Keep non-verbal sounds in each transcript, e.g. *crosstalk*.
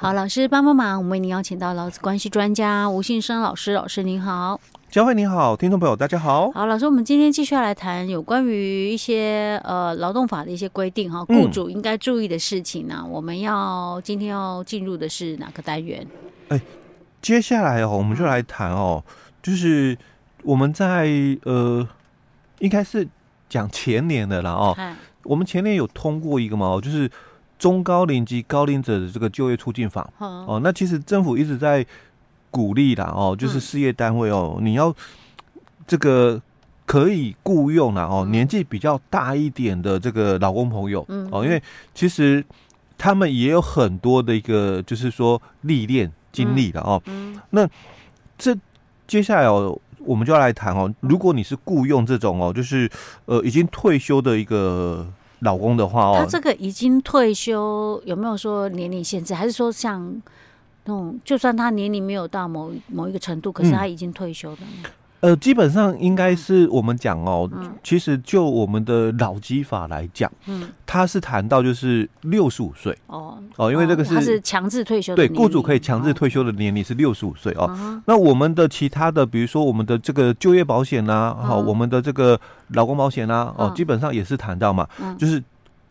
好，老师帮帮忙，我们为您邀请到劳资关系专家吴信生老师，老师您好。佳慧你好，听众朋友大家好。好，老师，我们今天继续要来谈有关于一些呃劳动法的一些规定哈，雇主应该注意的事情呢、啊。嗯、我们要今天要进入的是哪个单元？哎、欸，接下来哦，我们就来谈哦，就是我们在呃，应该是讲前年的了哦。嗯、我们前年有通过一个嘛，就是中高龄及高龄者的这个就业促进法。嗯、哦，那其实政府一直在。鼓励啦哦，就是事业单位哦，嗯、你要这个可以雇佣啦哦，年纪比较大一点的这个老公朋友，嗯。哦，因为其实他们也有很多的一个就是说历练经历的哦，嗯，嗯。那这接下来哦，我们就要来谈哦，如果你是雇佣这种哦，就是呃已经退休的一个老公的话哦，他这个已经退休有没有说年龄限制，还是说像？那种，就算他年龄没有到某某一个程度，可是他已经退休了。嗯、呃，基本上应该是我们讲哦，嗯、其实就我们的老基法来讲，嗯，他是谈到就是六十五岁哦。哦，因为这个是强制退休的，对，雇主可以强制退休的年龄是六十五岁哦。哦那我们的其他的，比如说我们的这个就业保险呐，好，我们的这个劳工保险呐，哦，哦基本上也是谈到嘛，嗯、就是。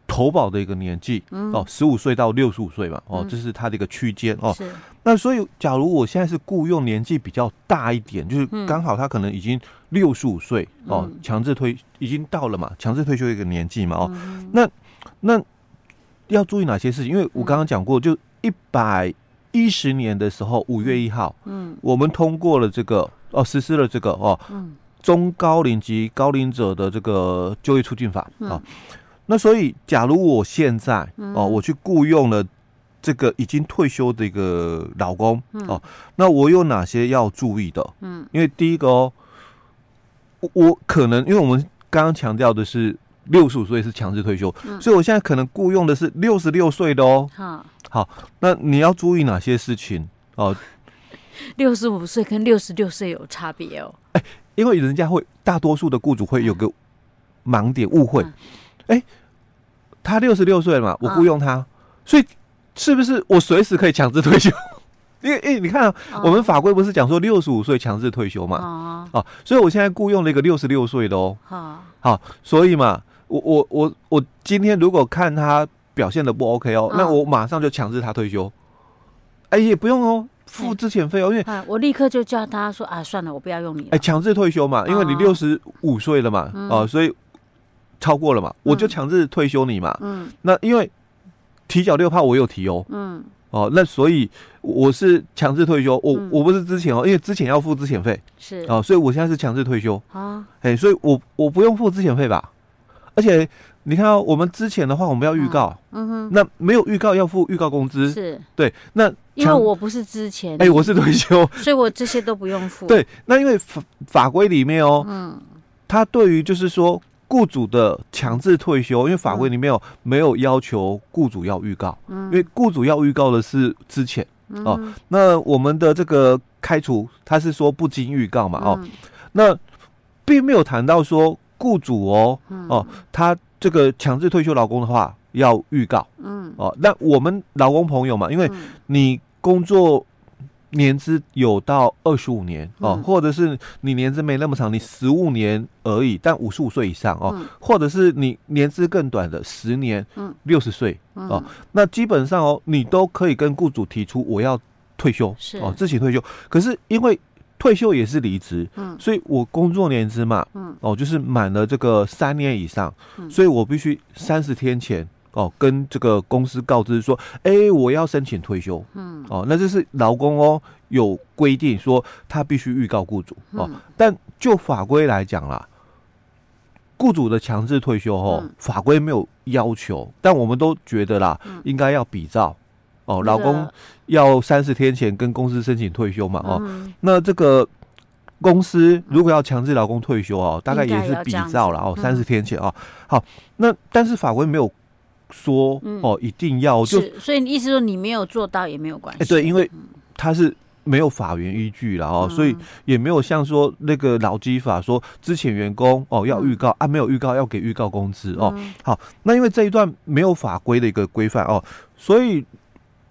投保的一个年纪哦，十五岁到六十五岁嘛，哦，这是他的一个区间哦。那所以，假如我现在是雇佣年纪比较大一点，就是刚好他可能已经六十五岁哦，强制退已经到了嘛，强制退休一个年纪嘛，哦。那那要注意哪些事？情？因为我刚刚讲过，就一百一十年的时候，五月一号，嗯，我们通过了这个哦，实施了这个哦，中高龄及高龄者的这个就业促进法啊。那所以，假如我现在哦，我去雇佣了这个已经退休的一个老公哦，那我有哪些要注意的？嗯，因为第一个哦，我可能因为我们刚刚强调的是六十五岁是强制退休，所以我现在可能雇佣的是六十六岁的哦。好，好，那你要注意哪些事情哦？*laughs* 六十五岁跟六十六岁有差别哦。哎，因为人家会大多数的雇主会有个盲点误会。哎、欸，他六十六岁了嘛，我雇佣他，哦、所以是不是我随时可以强制退休？*laughs* 因为，哎、欸，你看、啊，哦、我们法规不是讲说六十五岁强制退休嘛？哦，哦，所以我现在雇佣了一个六十六岁的哦。哦好，所以嘛，我我我我今天如果看他表现的不 OK 哦，哦那我马上就强制他退休。哎、欸，也不用哦，付之前费哦，因为、啊、我立刻就叫他说啊，算了，我不要用你。哎，强制退休嘛，因为你六十五岁了嘛，哦，哦，所以。超过了嘛，我就强制退休你嘛。嗯，那因为提缴六趴我有提哦。嗯，哦，那所以我是强制退休，我我不是之前哦，因为之前要付资遣费。是哦，所以我现在是强制退休。啊，哎，所以我我不用付资遣费吧？而且你看哦，我们之前的话我们要预告，嗯哼，那没有预告要付预告工资。是，对，那因为我不是之前，哎，我是退休，*laughs* 所以我这些都不用付。对，那因为法法规里面哦，嗯，他对于就是说。雇主的强制退休，因为法规里面有没有要求雇主要预告？嗯，因为雇主要预告的是之前哦。那我们的这个开除，他是说不经预告嘛？哦，那并没有谈到说雇主哦哦，他这个强制退休劳工的话要预告。嗯，哦，那我们劳工朋友嘛，因为你工作。年资有到二十五年哦，嗯、或者是你年资没那么长，你十五年而已，但五十五岁以上哦，嗯、或者是你年资更短的十年，嗯，六十岁哦，那基本上哦，你都可以跟雇主提出我要退休是。哦，自行退休。可是因为退休也是离职，嗯，所以我工作年资嘛，嗯，哦，就是满了这个三年以上，嗯、所以我必须三十天前。哦，跟这个公司告知说，哎、欸，我要申请退休。嗯，哦，那这是劳工哦，有规定说他必须预告雇主哦。嗯、但就法规来讲啦，雇主的强制退休哦，嗯、法规没有要求，但我们都觉得啦，嗯、应该要比照哦。劳工要三十天前跟公司申请退休嘛。哦，嗯、那这个公司如果要强制劳工退休哦，大概也是比照了哦，三十天前哦。好，那但是法规没有。说哦，一定要就，所以你意思说你没有做到也没有关系。哎，对，因为他是没有法源依据了哦，所以也没有像说那个劳基法说之前员工哦要预告啊，没有预告要给预告工资哦。好，那因为这一段没有法规的一个规范哦，所以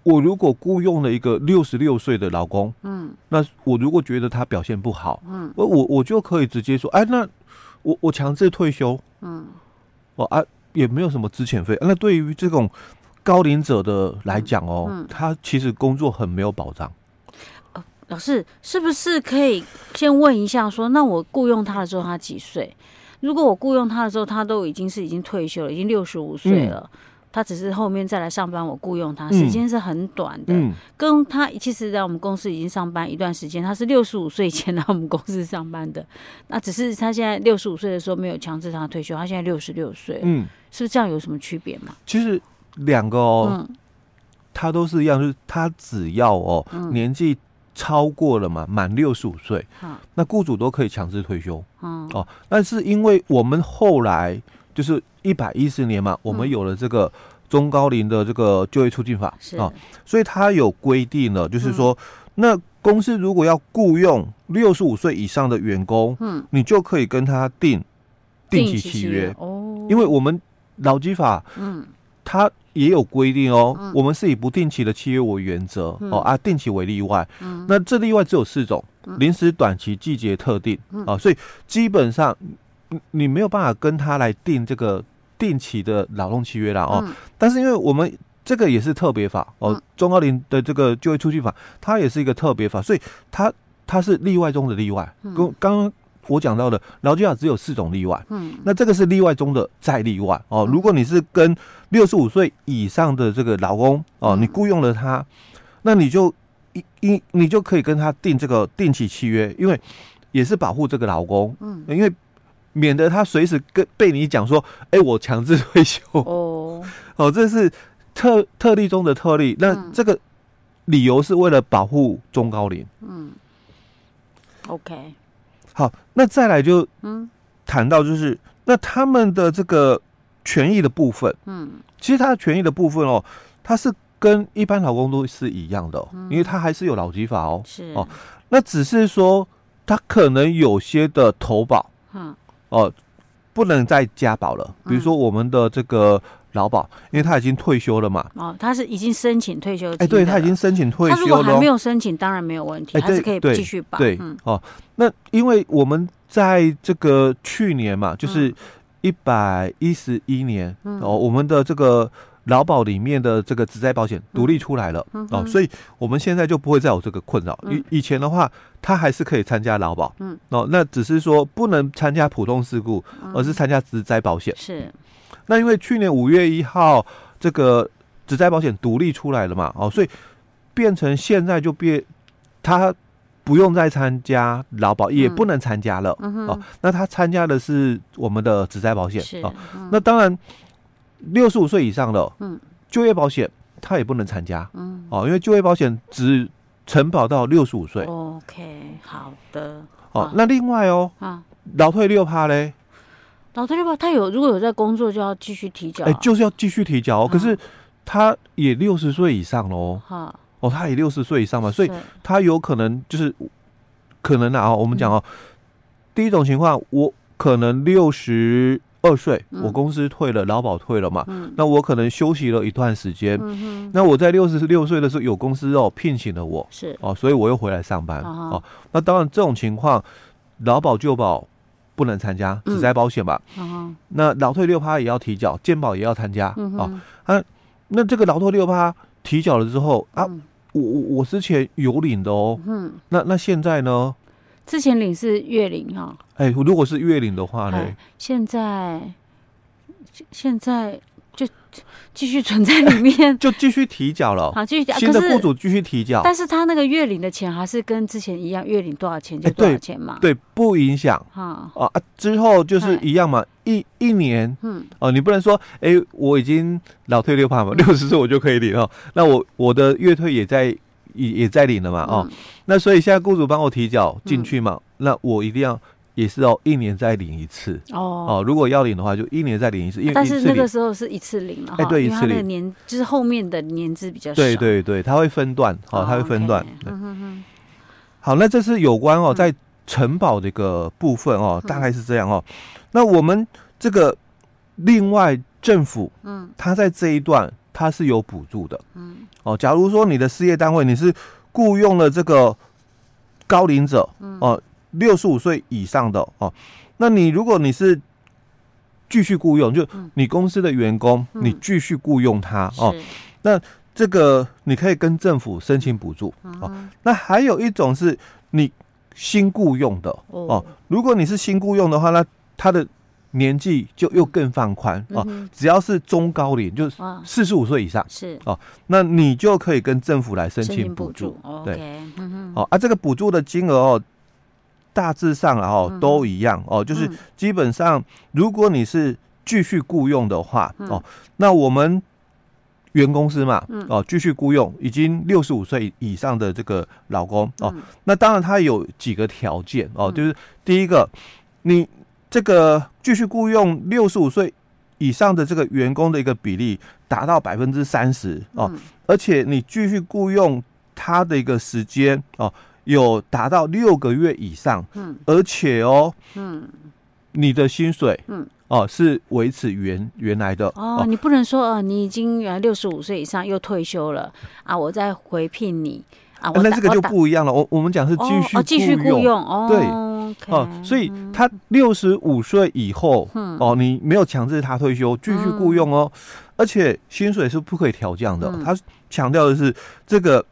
我如果雇佣了一个六十六岁的老工，嗯，那我如果觉得他表现不好，嗯，我我我就可以直接说，哎，那我我强制退休，嗯，哦啊，也没有什么资遣费，啊。那对于这种高龄者的来讲哦，嗯嗯，他其实工作很没有保障。呃，老师是不是可以先问一下说，说那我雇佣他的时候他几岁？如果我雇佣他的时候他都已经是已经退休了，已经六十五岁了。嗯他只是后面再来上班，我雇佣他，时间是很短的。嗯，跟他其实，在我们公司已经上班一段时间，他是六十五岁前来我们公司上班的。*laughs* 那只是他现在六十五岁的时候没有强制他退休，他现在六十六岁。嗯，是不是这样？有什么区别吗？其实两个哦，嗯，他都是一样，就是他只要哦，嗯，年纪超过了嘛，满六十五岁，那雇主都可以强制退休。嗯，哦，但是因为我们后来。就是一百一十年嘛，我们有了这个中高龄的这个就业促进法啊，所以它有规定了，就是说，那公司如果要雇佣六十五岁以上的员工，嗯，你就可以跟他定定期契约哦，因为我们劳基法，嗯，它也有规定哦，我们是以不定期的契约为原则哦，啊，定期为例外，嗯，那这例外只有四种：临时、短期、季节、特定啊，所以基本上。你没有办法跟他来定这个定期的劳动契约了哦，嗯、但是因为我们这个也是特别法哦，中高龄的这个就业促进法，它也是一个特别法，所以它它是例外中的例外。跟刚刚我讲到的劳基法只有四种例外，嗯，那这个是例外中的再例外哦。如果你是跟六十五岁以上的这个劳工哦，你雇佣了他，那你就一一你就可以跟他定这个定期契约，因为也是保护这个劳工，嗯，因为。免得他随时跟被你讲说，哎、欸，我强制退休。哦，*laughs* 哦，这是特特例中的特例。那这个理由是为了保护中高龄。嗯，OK，好，那再来就嗯。谈到就是那他们的这个权益的部分，嗯，其实他的权益的部分哦，他是跟一般劳工都是一样的，嗯、因为他还是有劳基法哦，是。哦，那只是说他可能有些的投保，嗯。哦，不能再加保了。比如说我们的这个劳保，嗯、因为他已经退休了嘛。哦，他是已经申请退休金。哎，对，他已经申请退休了。他如果还没有申请，当然没有问题，还是可以继续保。对，嗯、哦，那因为我们在这个去年嘛，就是一百一十一年，嗯、哦，我们的这个。劳保里面的这个职灾保险独立出来了、嗯、哦，所以我们现在就不会再有这个困扰。以、嗯、以前的话，他还是可以参加劳保，嗯，哦，那只是说不能参加普通事故，而是参加职灾保险。是，那因为去年五月一号这个职灾保险独立出来了嘛，哦，所以变成现在就变他不用再参加劳保，也不能参加了、嗯、哦。那他参加的是我们的职灾保险是哦，那当然。六十五岁以上的，嗯，就业保险他也不能参加，嗯，哦，因为就业保险只承保到六十五岁。OK，好的。哦，那另外哦，啊，老退六趴嘞，老退六趴，他有如果有在工作，就要继续提缴，哎，就是要继续提交哦。可是他也六十岁以上喽，哈，哦，他也六十岁以上嘛，所以他有可能就是。可能啊，我们讲哦，第一种情况，我可能六十。二岁，我公司退了，劳保退了嘛，嗯、那我可能休息了一段时间，那我在六十六岁的时候有公司哦聘请了我，是哦，所以我又回来上班、哦。那当然这种情况，劳保就保不能参加，只在保险吧。那劳退六趴也要提缴，健保也要参加。啊，那这个劳退六趴提缴了之后啊，嗯、我我我之前有领的哦，嗯，那那现在呢？之前领是月领哈，哎，如果是月领的话呢？现在现在就继续存在里面，*laughs* 就继续提缴了。好，继续缴。新的雇主继续提缴，但是他那个月领的钱还是跟之前一样，月领多少钱就多少钱嘛，对，不影响。啊啊，之后就是一样嘛，一一年，嗯，哦，你不能说，哎，我已经老退六趴嘛，六十岁我就可以领哦，那我我的月退也在。也也在领了嘛，哦，那所以现在雇主帮我提缴进去嘛，那我一定要也是哦，一年再领一次。哦，哦，如果要领的话，就一年再领一次，因为但是那个时候是一次领了，哎，对，一次领。年就是后面的年资比较少，对对对，它会分段，哦，它会分段，好，那这是有关哦，在承保这个部分哦，大概是这样哦，那我们这个另外政府，嗯，他在这一段。它是有补助的。嗯，哦，假如说你的事业单位你是雇佣了这个高龄者，哦，六十五岁以上的哦，那你如果你是继续雇佣，就你公司的员工，你继续雇佣他哦，那这个你可以跟政府申请补助哦。那还有一种是你新雇佣的哦，如果你是新雇佣的话，那他的年纪就又更放宽哦，只要是中高龄，就是四十五岁以上是。哦，那你就可以跟政府来申请补助。对，哦啊，这个补助的金额哦。大致上哦都一样哦，就是基本上，如果你是继续雇佣的话哦，那我们原公司嘛哦继续雇佣已经六十五岁以上的这个老公哦，那当然他有几个条件哦，就是第一个，你这个继续雇佣六十五岁以上的这个员工的一个比例达到百分之三十哦，而且你继续雇佣他的一个时间哦。有达到六个月以上，嗯，而且哦，嗯，你的薪水，嗯，哦，是维持原原来的哦，你不能说呃，你已经原来六十五岁以上又退休了啊，我再回聘你啊，那这个就不一样了。我我们讲是继续继续雇佣哦，对哦，所以他六十五岁以后，哦，你没有强制他退休，继续雇佣哦，而且薪水是不可以调降的。他强调的是这个。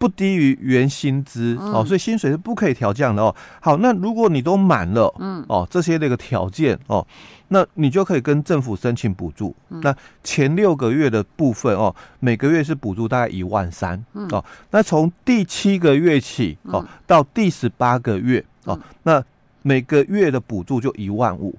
不低于原薪资、嗯、哦，所以薪水是不可以调降的哦。好，那如果你都满了，嗯，哦，这些那个条件哦，那你就可以跟政府申请补助。嗯、那前六个月的部分哦，每个月是补助大概一万三、嗯、哦。那从第七个月起哦，到第十八个月哦，那每个月的补助就一万五。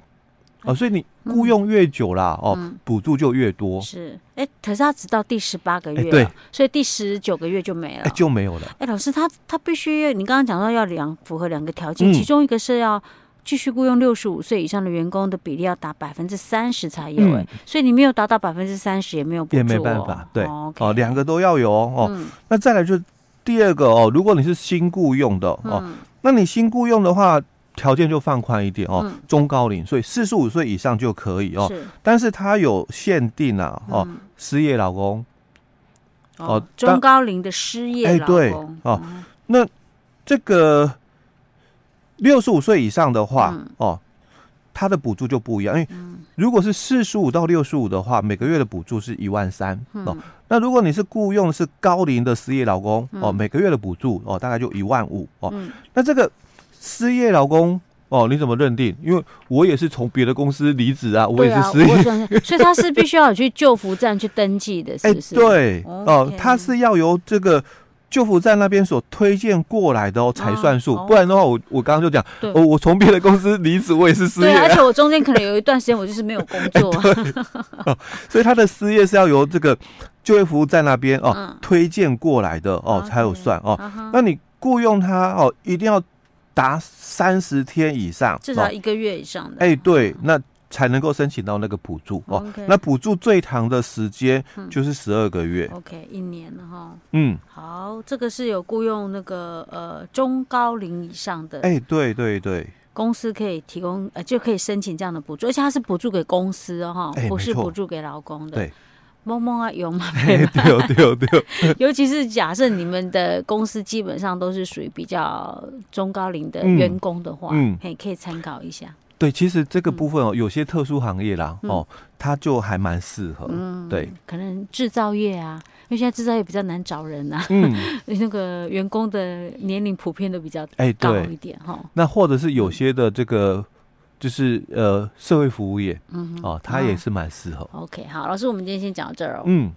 哦，所以你雇佣越久啦，哦，补助就越多。是，哎，可是他只到第十八个月，对，所以第十九个月就没了，就没有了。哎，老师，他他必须，你刚刚讲到要两符合两个条件，其中一个是要继续雇佣六十五岁以上的员工的比例要达百分之三十才有，哎，所以你没有达到百分之三十也没有补助，也没办法，对，哦，两个都要有哦。那再来就第二个哦，如果你是新雇佣的哦，那你新雇佣的话。条件就放宽一点哦，中高龄，所以四十五岁以上就可以哦。是，但是它有限定啊哦，失业老公哦，中高龄的失业老公。哎，对哦，那这个六十五岁以上的话哦，它的补助就不一样，因为如果是四十五到六十五的话，每个月的补助是一万三哦。那如果你是雇佣是高龄的失业劳工哦，每个月的补助哦大概就一万五哦。那这个。失业劳工哦，你怎么认定？因为我也是从别的公司离职啊，我也是失业，所以他是必须要有去救扶站去登记的，*laughs* 是不是？对哦，他是要由这个就服站那边所推荐过来的哦才算数，不然的话，我我刚刚就讲，我我从别的公司离职，我也是失业，对，而且我 *laughs* 中间可能有一段时间我就是没有工作，*laughs* 所以他的失业是要由这个就业服务站那边哦推荐过来的哦才有算哦，那你雇佣他哦一定要。达三十天以上，至少一个月以上的。哎，对，那才能够申请到那个补助哦。那补助最长的时间就是十二个月。OK，一年了哈。嗯，好，这个是有雇佣那个呃中高龄以上的。哎，对对对，公司可以提供呃就可以申请这样的补助，而且它是补助给公司哦，不是补助给劳工的。对。蒙蒙啊，有吗？对对对，对 *laughs* 尤其是假设你们的公司基本上都是属于比较中高龄的员工的话，嗯，可以可以参考一下。对，其实这个部分哦，有些特殊行业啦，哦，它就还蛮适合。嗯，对，可能制造业啊，因为现在制造业比较难找人啊，嗯，*laughs* 那个员工的年龄普遍都比较高一点哈。那或者是有些的这个。就是呃，社会服务业，嗯，哦，他也是蛮适合。OK，好，老师，我们今天先讲到这儿哦。嗯。